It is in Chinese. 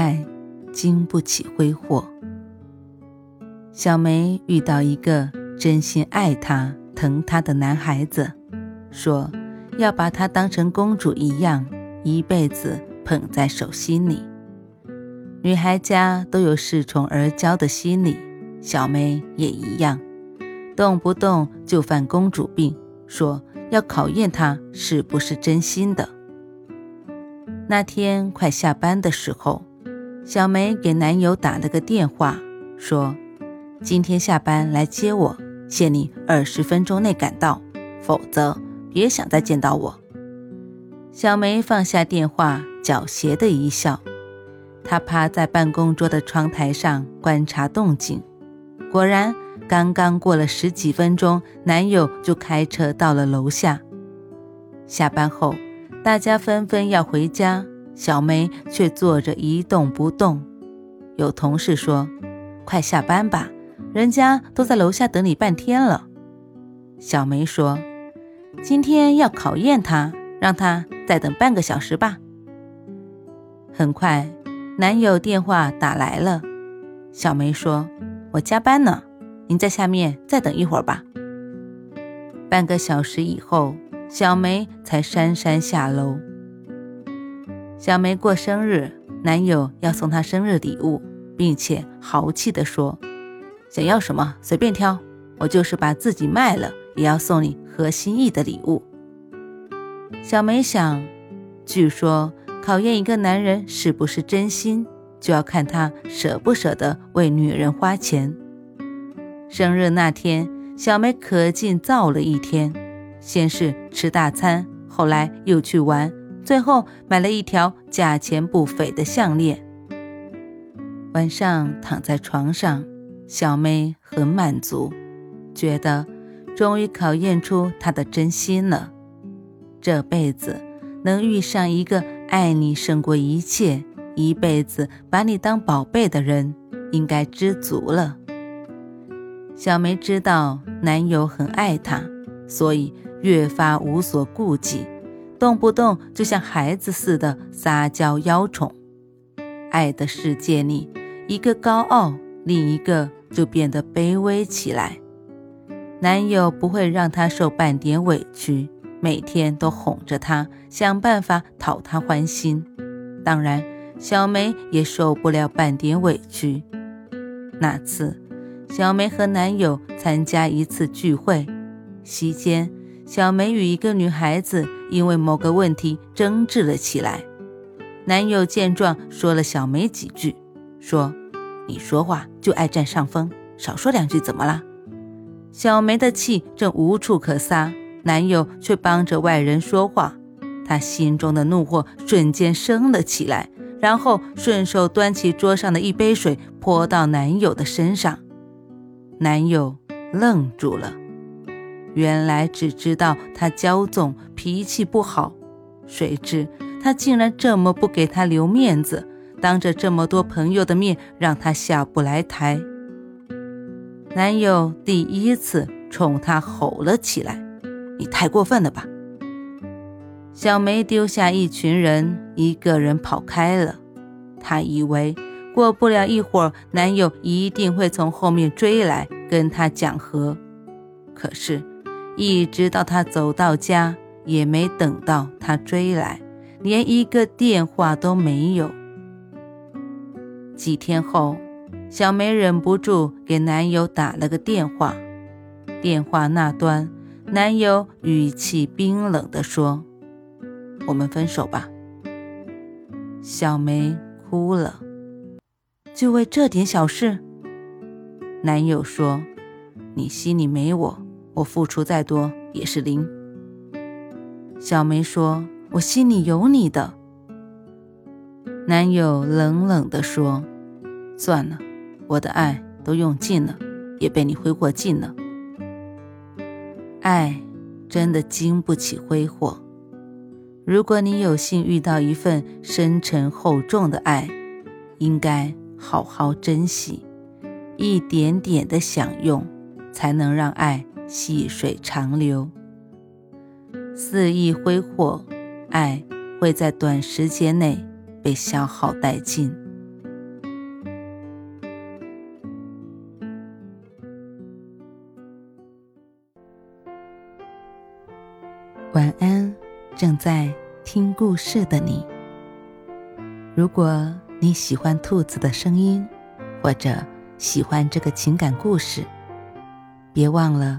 爱经不起挥霍。小梅遇到一个真心爱她、疼她的男孩子，说要把她当成公主一样，一辈子捧在手心里。女孩家都有恃宠而骄的心理，小梅也一样，动不动就犯公主病，说要考验她是不是真心的。那天快下班的时候。小梅给男友打了个电话，说：“今天下班来接我，限你二十分钟内赶到，否则别想再见到我。”小梅放下电话，狡黠的一笑。她趴在办公桌的窗台上观察动静，果然，刚刚过了十几分钟，男友就开车到了楼下。下班后，大家纷纷要回家。小梅却坐着一动不动。有同事说：“快下班吧，人家都在楼下等你半天了。”小梅说：“今天要考验他，让他再等半个小时吧。”很快，男友电话打来了。小梅说：“我加班呢，您在下面再等一会儿吧。”半个小时以后，小梅才姗姗下楼。小梅过生日，男友要送她生日礼物，并且豪气地说：“想要什么随便挑，我就是把自己卖了，也要送你合心意的礼物。”小梅想，据说考验一个男人是不是真心，就要看他舍不舍得为女人花钱。生日那天，小梅可劲造了一天，先是吃大餐，后来又去玩。最后买了一条价钱不菲的项链。晚上躺在床上，小梅很满足，觉得终于考验出她的真心了。这辈子能遇上一个爱你胜过一切，一辈子把你当宝贝的人，应该知足了。小梅知道男友很爱她，所以越发无所顾忌。动不动就像孩子似的撒娇邀宠，爱的世界里，一个高傲，另一个就变得卑微起来。男友不会让她受半点委屈，每天都哄着她，想办法讨她欢心。当然，小梅也受不了半点委屈。那次，小梅和男友参加一次聚会，席间。小梅与一个女孩子因为某个问题争执了起来，男友见状说了小梅几句，说：“你说话就爱占上风，少说两句怎么了？”小梅的气正无处可撒，男友却帮着外人说话，她心中的怒火瞬间升了起来，然后顺手端起桌上的一杯水泼到男友的身上，男友愣住了。原来只知道他骄纵，脾气不好，谁知他竟然这么不给他留面子，当着这么多朋友的面让他下不来台。男友第一次冲他吼了起来：“你太过分了吧！”小梅丢下一群人，一个人跑开了。她以为过不了一会儿，男友一定会从后面追来跟她讲和，可是。一直到他走到家，也没等到他追来，连一个电话都没有。几天后，小梅忍不住给男友打了个电话，电话那端，男友语气冰冷地说：“我们分手吧。”小梅哭了，就为这点小事。男友说：“你心里没我。”我付出再多也是零。小梅说：“我心里有你的。”男友冷冷地说：“算了，我的爱都用尽了，也被你挥霍尽了。爱真的经不起挥霍。如果你有幸遇到一份深沉厚重的爱，应该好好珍惜，一点点的享用，才能让爱细水长流。肆意挥霍，爱会在短时间内。”被消耗殆尽。晚安，正在听故事的你。如果你喜欢兔子的声音，或者喜欢这个情感故事，别忘了